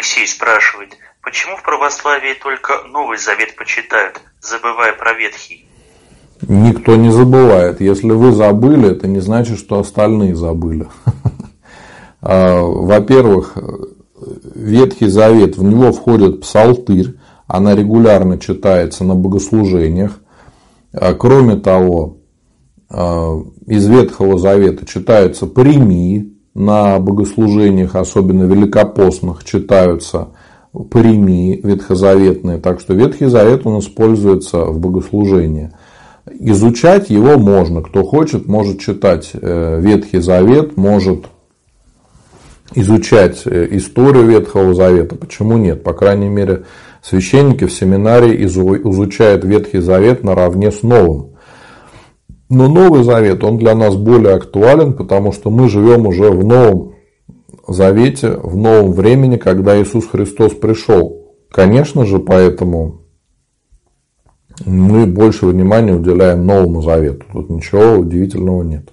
Алексей спрашивает, почему в православии только Новый Завет почитают, забывая про Ветхий? Никто не забывает. Если вы забыли, это не значит, что остальные забыли. А, во-первых, Ветхий Завет, в него входит псалтырь, она регулярно читается на богослужениях. А, кроме того, а, из Ветхого Завета читаются премии на богослужениях, особенно великопостных, читаются премии ветхозаветные. Так что Ветхий Завет он используется в богослужении. Изучать его можно. Кто хочет, может читать э, Ветхий Завет, может изучать э, историю Ветхого Завета. Почему нет? По крайней мере, священники в семинарии изучают Ветхий Завет наравне с Новым. Но Новый Завет, он для нас более актуален, потому что мы живем уже в Новом Завете, в новом времени, когда Иисус Христос пришел. Конечно же, поэтому мы больше внимания уделяем Новому Завету. Тут ничего удивительного нет.